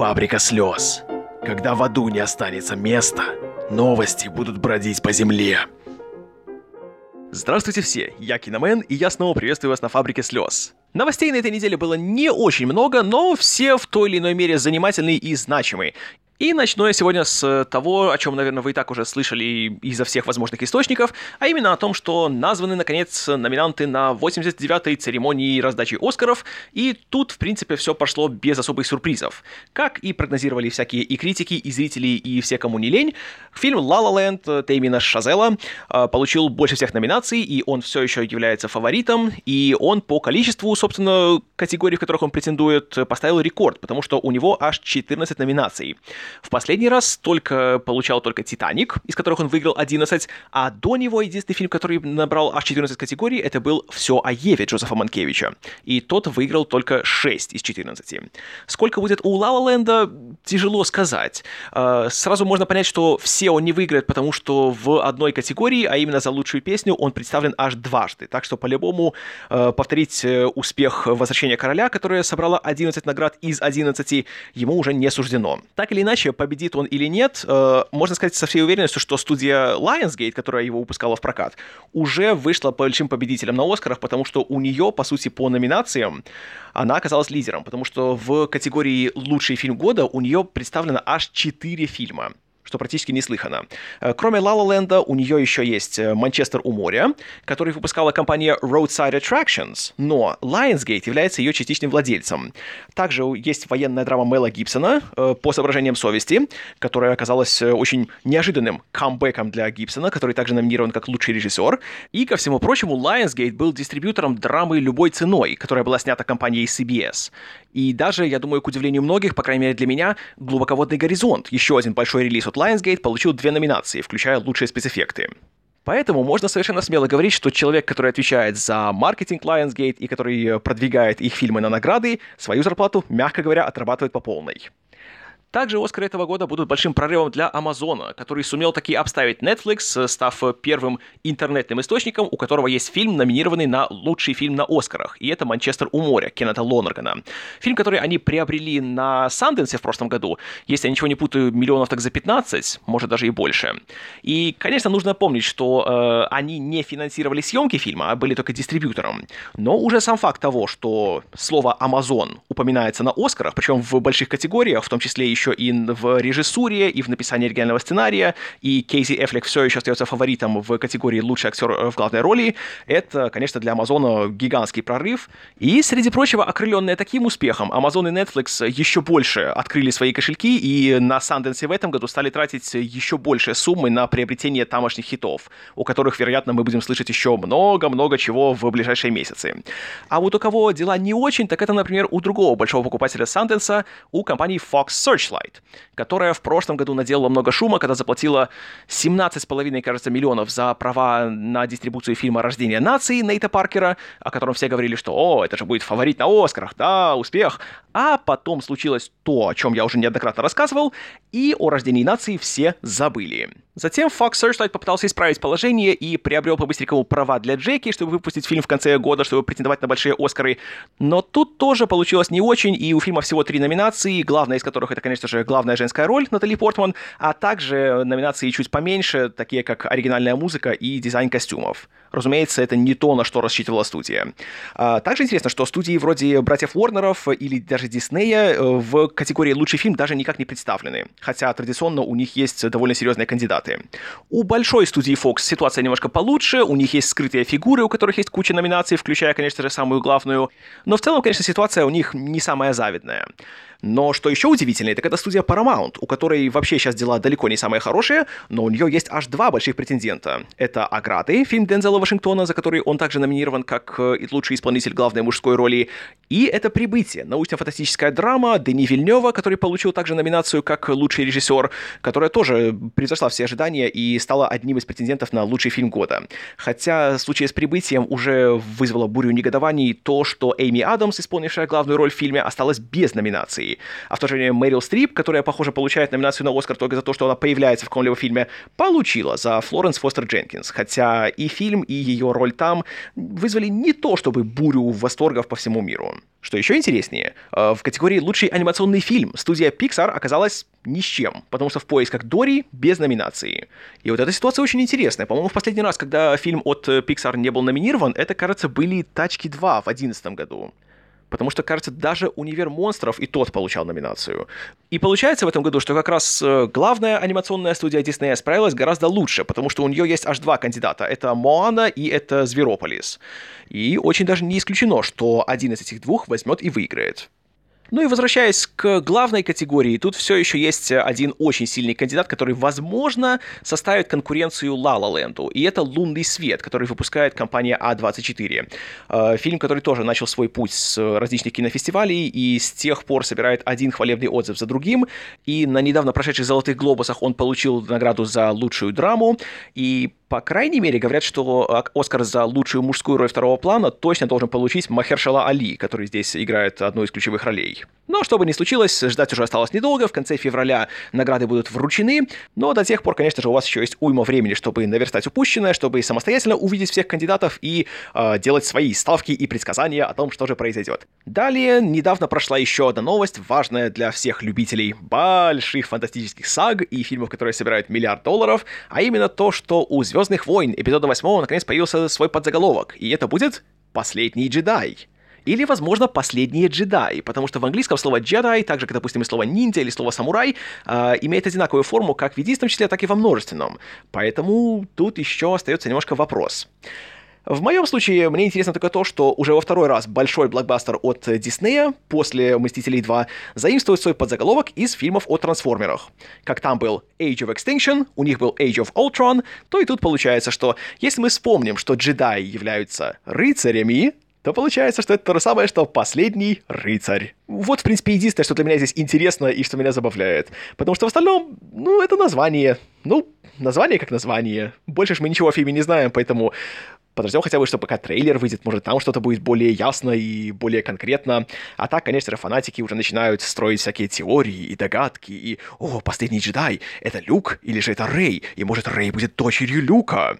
Фабрика слез. Когда в аду не останется места, новости будут бродить по земле. Здравствуйте все, я Киномен, и я снова приветствую вас на Фабрике слез. Новостей на этой неделе было не очень много, но все в той или иной мере занимательные и значимые. И начну я сегодня с того, о чем, наверное, вы и так уже слышали изо всех возможных источников, а именно о том, что названы, наконец, номинанты на 89-й церемонии раздачи Оскаров, и тут, в принципе, все пошло без особых сюрпризов. Как и прогнозировали всякие и критики, и зрители, и все, кому не лень, фильм «Ла Ла Ленд» Теймина Шазела э, получил больше всех номинаций, и он все еще является фаворитом, и он по количеству, собственно, категорий, в которых он претендует, поставил рекорд, потому что у него аж 14 номинаций. В последний раз только получал только «Титаник», из которых он выиграл 11, а до него единственный фильм, который набрал аж 14 категорий, это был «Все о Еве» Джозефа Манкевича. И тот выиграл только 6 из 14. Сколько будет у Ла Ла Ленда, тяжело сказать. А, сразу можно понять, что все он не выиграет, потому что в одной категории, а именно за лучшую песню, он представлен аж дважды. Так что, по-любому, а, повторить э, успех «Возвращения короля», которое собрало 11 наград из 11, ему уже не суждено. Так или иначе, иначе, победит он или нет, э, можно сказать со всей уверенностью, что студия Lionsgate, которая его выпускала в прокат, уже вышла большим победителем на Оскарах, потому что у нее, по сути, по номинациям, она оказалась лидером, потому что в категории «Лучший фильм года» у нее представлено аж 4 фильма что практически неслыханно. Э, кроме La Land, у нее еще есть э, «Манчестер у моря», который выпускала компания Roadside Attractions, но Lionsgate является ее частичным владельцем. Также есть военная драма Мела Гибсона э, «По соображениям совести», которая оказалась очень неожиданным камбэком для Гибсона, который также номинирован как лучший режиссер. И, ко всему прочему, Lionsgate был дистрибьютором драмы «Любой ценой», которая была снята компанией CBS. И даже, я думаю, к удивлению многих, по крайней мере для меня, «Глубоководный горизонт», еще один большой релиз от Lionsgate получил две номинации, включая лучшие спецэффекты. Поэтому можно совершенно смело говорить, что человек, который отвечает за маркетинг Lionsgate и который продвигает их фильмы на награды, свою зарплату, мягко говоря, отрабатывает по полной. Также Оскары этого года будут большим прорывом для Амазона, который сумел таки обставить Netflix, став первым интернетным источником, у которого есть фильм, номинированный на лучший фильм на Оскарах, и это «Манчестер у моря» Кеннета Лонергана. Фильм, который они приобрели на Санденсе в прошлом году, если я ничего не путаю, миллионов так за 15, может даже и больше. И, конечно, нужно помнить, что э, они не финансировали съемки фильма, а были только дистрибьютором. Но уже сам факт того, что слово «Амазон» упоминается на Оскарах, причем в больших категориях, в том числе и еще и в режиссуре, и в написании оригинального сценария, и Кейси Эффлек все еще остается фаворитом в категории «Лучший актер в главной роли», это, конечно, для Амазона гигантский прорыв. И, среди прочего, окрыленные таким успехом, Amazon и Netflix еще больше открыли свои кошельки, и на Sundance в этом году стали тратить еще больше суммы на приобретение тамошних хитов, у которых, вероятно, мы будем слышать еще много-много чего в ближайшие месяцы. А вот у кого дела не очень, так это, например, у другого большого покупателя Sundance, у компании Fox Search Searchlight, которая в прошлом году наделала много шума, когда заплатила 17,5, кажется, миллионов за права на дистрибуцию фильма «Рождение нации» Нейта Паркера, о котором все говорили, что «О, это же будет фаворит на Оскарах, да, успех». А потом случилось то, о чем я уже неоднократно рассказывал, и о «Рождении нации» все забыли. Затем Fox Searchlight попытался исправить положение и приобрел по-быстренькому права для Джеки, чтобы выпустить фильм в конце года, чтобы претендовать на большие Оскары. Но тут тоже получилось не очень, и у фильма всего три номинации, главная из которых это, конечно же, главная женская роль Натали Портман, а также номинации чуть поменьше, такие как оригинальная музыка и дизайн костюмов. Разумеется, это не то, на что рассчитывала студия. А, также интересно, что студии вроде братьев Уорнеров или даже Диснея в категории «Лучший фильм» даже никак не представлены, хотя традиционно у них есть довольно серьезные кандидаты. У большой студии Fox ситуация немножко получше, у них есть скрытые фигуры, у которых есть куча номинаций, включая, конечно же, самую главную, но в целом, конечно, ситуация у них не самая завидная. Но что еще удивительнее, так это студия Paramount, у которой вообще сейчас дела далеко не самые хорошие, но у нее есть аж два больших претендента. Это «Ограды», фильм Дензела Вашингтона, за который он также номинирован как э, лучший исполнитель главной мужской роли, и это «Прибытие», научно-фантастическая драма Дени Вильнева, который получил также номинацию как лучший режиссер, которая тоже превзошла все ожидания и стала одним из претендентов на лучший фильм года. Хотя в случае с «Прибытием» уже вызвало бурю негодований то, что Эйми Адамс, исполнившая главную роль в фильме, осталась без номинации. А в то же время Мэрил Стрип, которая, похоже, получает номинацию на Оскар только за то, что она появляется в каком-либо фильме, получила за Флоренс Фостер Дженкинс. Хотя и фильм, и ее роль там вызвали не то чтобы бурю восторгов по всему миру. Что еще интереснее, э, в категории «Лучший анимационный фильм» студия Pixar оказалась ни с чем, потому что в поисках Дори без номинации. И вот эта ситуация очень интересная. По-моему, в последний раз, когда фильм от э, Pixar не был номинирован, это, кажется, были «Тачки 2» в 2011 году. Потому что, кажется, даже «Универ монстров» и тот получал номинацию. И получается в этом году, что как раз э, главная анимационная студия Disney справилась гораздо лучше, потому что у нее есть аж два кандидата. Это «Моана» и это «Зверополис». И очень даже не исключено, что один из этих двух возьмет и выиграет. Ну и возвращаясь к главной категории, тут все еще есть один очень сильный кандидат, который, возможно, составит конкуренцию La La Land. И это «Лунный свет», который выпускает компания А24. Э, фильм, который тоже начал свой путь с различных кинофестивалей и с тех пор собирает один хвалебный отзыв за другим. И на недавно прошедших «Золотых глобусах» он получил награду за лучшую драму. И по крайней мере, говорят, что Оскар за лучшую мужскую роль второго плана точно должен получить Махершала Али, который здесь играет одну из ключевых ролей. Но что бы ни случилось, ждать уже осталось недолго, в конце февраля награды будут вручены, но до тех пор, конечно же, у вас еще есть уйма времени, чтобы наверстать упущенное, чтобы самостоятельно увидеть всех кандидатов и э, делать свои ставки и предсказания о том, что же произойдет. Далее, недавно прошла еще одна новость, важная для всех любителей больших фантастических саг и фильмов, которые собирают миллиард долларов, а именно то, что у звезд Звездных войн эпизода 8 наконец появился свой подзаголовок, и это будет «Последний джедай». Или, возможно, «Последние джедаи», потому что в английском слово «джедай», так же, как, допустим, и слово «ниндзя» или слово «самурай», э, имеет одинаковую форму как в единственном числе, так и во множественном. Поэтому тут еще остается немножко вопрос. В моем случае мне интересно только то, что уже во второй раз большой блокбастер от Диснея после «Мстителей 2» заимствует свой подзаголовок из фильмов о трансформерах. Как там был Age of Extinction, у них был Age of Ultron, то и тут получается, что если мы вспомним, что джедаи являются рыцарями, то получается, что это то же самое, что последний рыцарь. Вот, в принципе, единственное, что для меня здесь интересно и что меня забавляет. Потому что в остальном, ну, это название. Ну, название как название. Больше ж мы ничего о фильме не знаем, поэтому подождем хотя бы, что пока трейлер выйдет, может, там что-то будет более ясно и более конкретно. А так, конечно фанатики уже начинают строить всякие теории и догадки, и «О, последний джедай, это Люк или же это Рэй? И может, Рэй будет дочерью Люка?»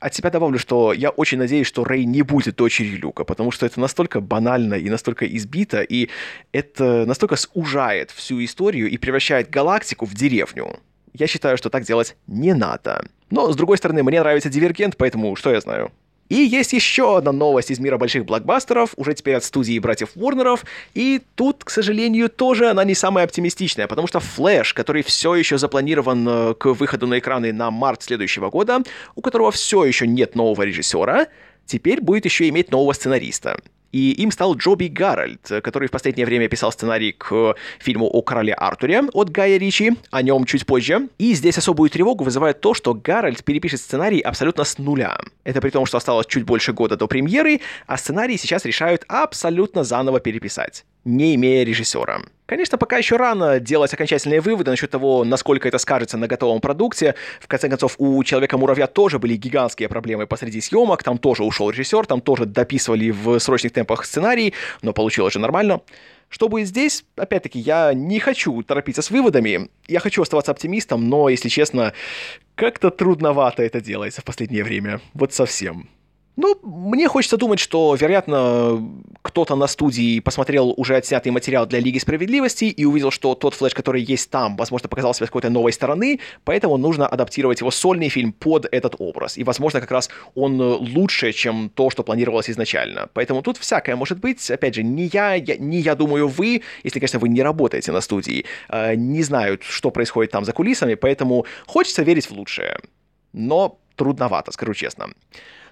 От себя добавлю, что я очень надеюсь, что Рэй не будет дочерью Люка, потому что это настолько банально и настолько избито, и это настолько сужает всю историю и превращает галактику в деревню. Я считаю, что так делать не надо. Но, с другой стороны, мне нравится Дивергент, поэтому что я знаю? И есть еще одна новость из мира больших блокбастеров, уже теперь от студии братьев Warner'ов, и тут, к сожалению, тоже она не самая оптимистичная, потому что Флэш, который все еще запланирован э, к выходу на экраны на март следующего года, у которого все еще нет нового режиссера, теперь будет еще иметь нового сценариста. И им стал Джоби Гарольд, который в последнее время писал сценарий к фильму о короле Артуре от Гая Ричи, о нем чуть позже. И здесь особую тревогу вызывает то, что Гарольд перепишет сценарий абсолютно с нуля. Это при том, что осталось чуть больше года до премьеры, а сценарий сейчас решают абсолютно заново переписать не имея режиссера. Конечно, пока еще рано делать окончательные выводы насчет того, насколько это скажется на готовом продукте. В конце концов, у Человека-муравья тоже были гигантские проблемы посреди съемок, там тоже ушел режиссер, там тоже дописывали в срочных темпах сценарий, но получилось же нормально. Что будет здесь? Опять-таки, я не хочу торопиться с выводами, я хочу оставаться оптимистом, но, если честно, как-то трудновато это делается в последнее время. Вот совсем. Ну, мне хочется думать, что, вероятно, кто-то на студии посмотрел уже отснятый материал для Лиги Справедливости и увидел, что тот флеш, который есть там, возможно, показал себя с какой-то новой стороны, поэтому нужно адаптировать его сольный фильм под этот образ. И, возможно, как раз он лучше, чем то, что планировалось изначально. Поэтому тут всякое может быть. Опять же, не я, я не я думаю вы, если, конечно, вы не работаете на студии, э, не знают, что происходит там за кулисами, поэтому хочется верить в лучшее. Но трудновато, скажу честно.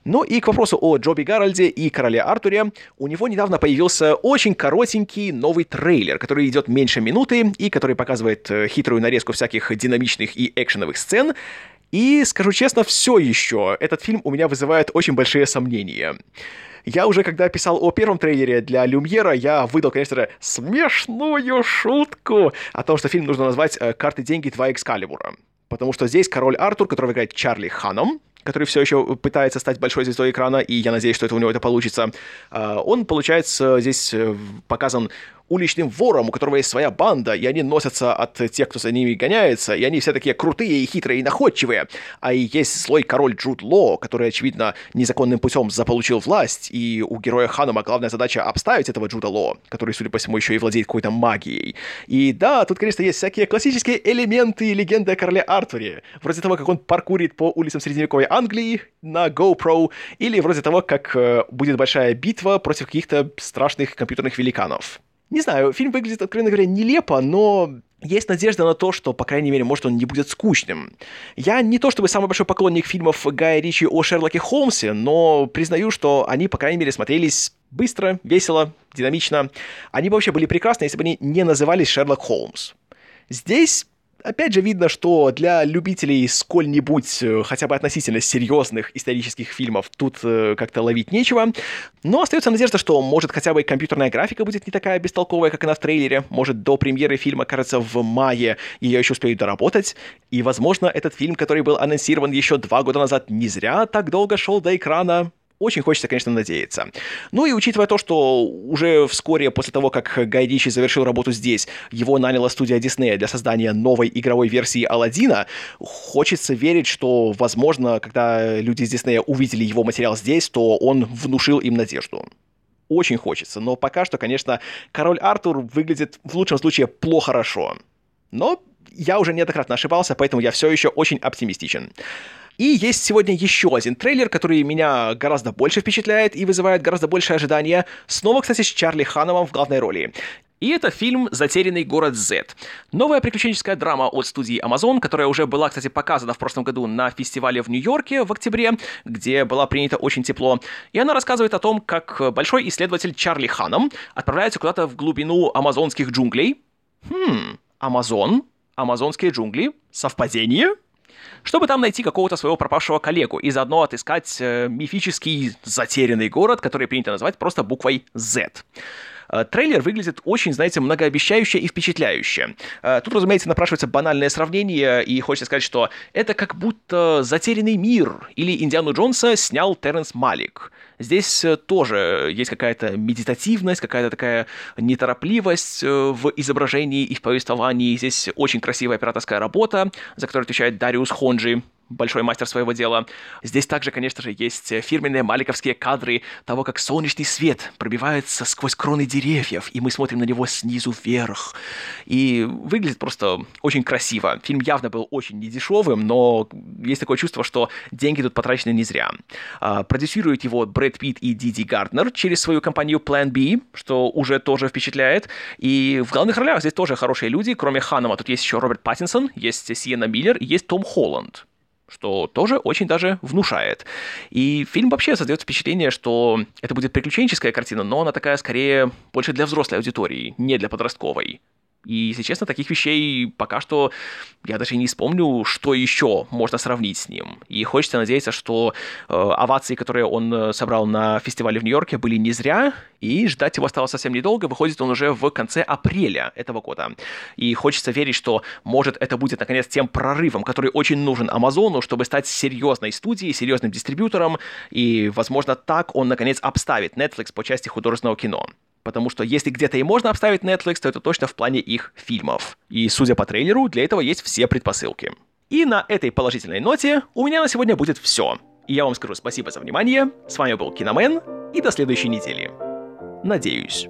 Ну и к вопросу о Джоби Гарольде и короле Артуре. У него недавно появился очень коротенький новый трейлер, который идет меньше минуты и который показывает э, хитрую нарезку всяких динамичных и экшеновых сцен. И, скажу честно, все еще этот фильм у меня вызывает очень большие сомнения. Я уже, когда писал о первом трейлере для Люмьера, я выдал, конечно же, смешную шутку о том, что фильм нужно назвать э, «Карты, деньги, два Экскалибура». Потому что здесь король Артур, которого играет Чарли Ханом, который все еще пытается стать большой звездой экрана, и я надеюсь, что это у него это получится. А, он, получается, здесь э, показан уличным вором, у которого есть своя банда, и они носятся от тех, кто за ними гоняется, и они все такие крутые и хитрые и находчивые. А и есть злой король Джуд Ло, который, очевидно, незаконным путем заполучил власть, и у героя Ханума главная задача обставить этого Джуда Ло, который, судя по всему, еще и владеет какой-то магией. И да, тут, конечно, есть всякие классические элементы легенды о короле Артуре, вроде того, как он паркурит по улицам средневековой Англии на GoPro, или вроде того, как э, будет большая битва против каких-то страшных компьютерных великанов. Не знаю, фильм выглядит, откровенно говоря, нелепо, но есть надежда на то, что, по крайней мере, может, он не будет скучным. Я не то чтобы самый большой поклонник фильмов Гая Ричи о Шерлоке Холмсе, но признаю, что они, по крайней мере, смотрелись быстро, весело, динамично. Они бы вообще были прекрасны, если бы они не назывались Шерлок Холмс. Здесь Опять же видно, что для любителей сколь-нибудь э, хотя бы относительно серьезных исторических фильмов тут э, как-то ловить нечего. Но остается надежда, что может хотя бы компьютерная графика будет не такая бестолковая, как она в трейлере. Может до премьеры фильма, кажется, в мае ее еще успеют доработать. И, возможно, этот фильм, который был анонсирован еще два года назад, не зря так долго шел до экрана. Очень хочется, конечно, надеяться. Ну и учитывая то, что уже вскоре после того, как Гай Ричи завершил работу здесь, его наняла студия Диснея для создания новой игровой версии Алладина, хочется верить, что, возможно, когда люди из Диснея увидели его материал здесь, то он внушил им надежду. Очень хочется, но пока что, конечно, король Артур выглядит в лучшем случае плохо-хорошо. Но я уже неоднократно ошибался, поэтому я все еще очень оптимистичен. И есть сегодня еще один трейлер, который меня гораздо больше впечатляет и вызывает гораздо больше ожидания. Снова, кстати, с Чарли Хановым в главной роли. И это фильм «Затерянный город Z». Новая приключенческая драма от студии Amazon, которая уже была, кстати, показана в прошлом году на фестивале в Нью-Йорке в октябре, где была принята очень тепло. И она рассказывает о том, как большой исследователь Чарли Ханом отправляется куда-то в глубину амазонских джунглей. Хм, Амазон? Амазонские джунгли? Совпадение? Чтобы там найти какого-то своего пропавшего коллегу и заодно отыскать э, мифический затерянный город, который принято называть просто буквой Z. Э, трейлер выглядит очень, знаете, многообещающе и впечатляюще. Э, тут, разумеется, напрашивается банальное сравнение, и хочется сказать, что это как будто «Затерянный мир» или «Индиану Джонса» снял Терренс Малик. Здесь э, тоже есть какая-то медитативность, какая-то такая неторопливость в изображении и в повествовании. Здесь очень красивая операторская работа, за которую отвечает Дариус Хонджи, большой мастер своего дела. Здесь также, конечно же, есть фирменные маликовские кадры того, как солнечный свет пробивается сквозь кроны деревьев, и мы смотрим на него снизу вверх. И выглядит просто очень красиво. Фильм явно был очень недешевым, но есть такое чувство, что деньги тут потрачены не зря. А, продюсирует его Брэд Питт и Диди Гарднер через свою компанию Plan B, что уже тоже впечатляет. И в главных ролях здесь тоже хорошие люди, кроме Ханама. Тут есть еще Роберт Паттинсон, есть Сиена Миллер, есть Том Холланд что тоже очень даже внушает. И фильм вообще создает впечатление, что это будет приключенческая картина, но она такая скорее больше для взрослой аудитории, не для подростковой. И, если честно, таких вещей пока что я даже не вспомню, что еще можно сравнить с ним. И хочется надеяться, что э, овации, которые он э, собрал на фестивале в Нью-Йорке, были не зря, и ждать его осталось совсем недолго. Выходит он уже в конце апреля этого года. И хочется верить, что, может, это будет, наконец, тем прорывом, который очень нужен Амазону, чтобы стать серьезной студией, серьезным дистрибьютором, и, возможно, так он, наконец, обставит Netflix по части художественного кино потому что если где-то и можно обставить Netflix, то это точно в плане их фильмов. И, судя по трейлеру, для этого есть все предпосылки. И на этой положительной ноте у меня на сегодня будет все. И я вам скажу спасибо за внимание, с вами был Киномен, и до следующей недели. Надеюсь.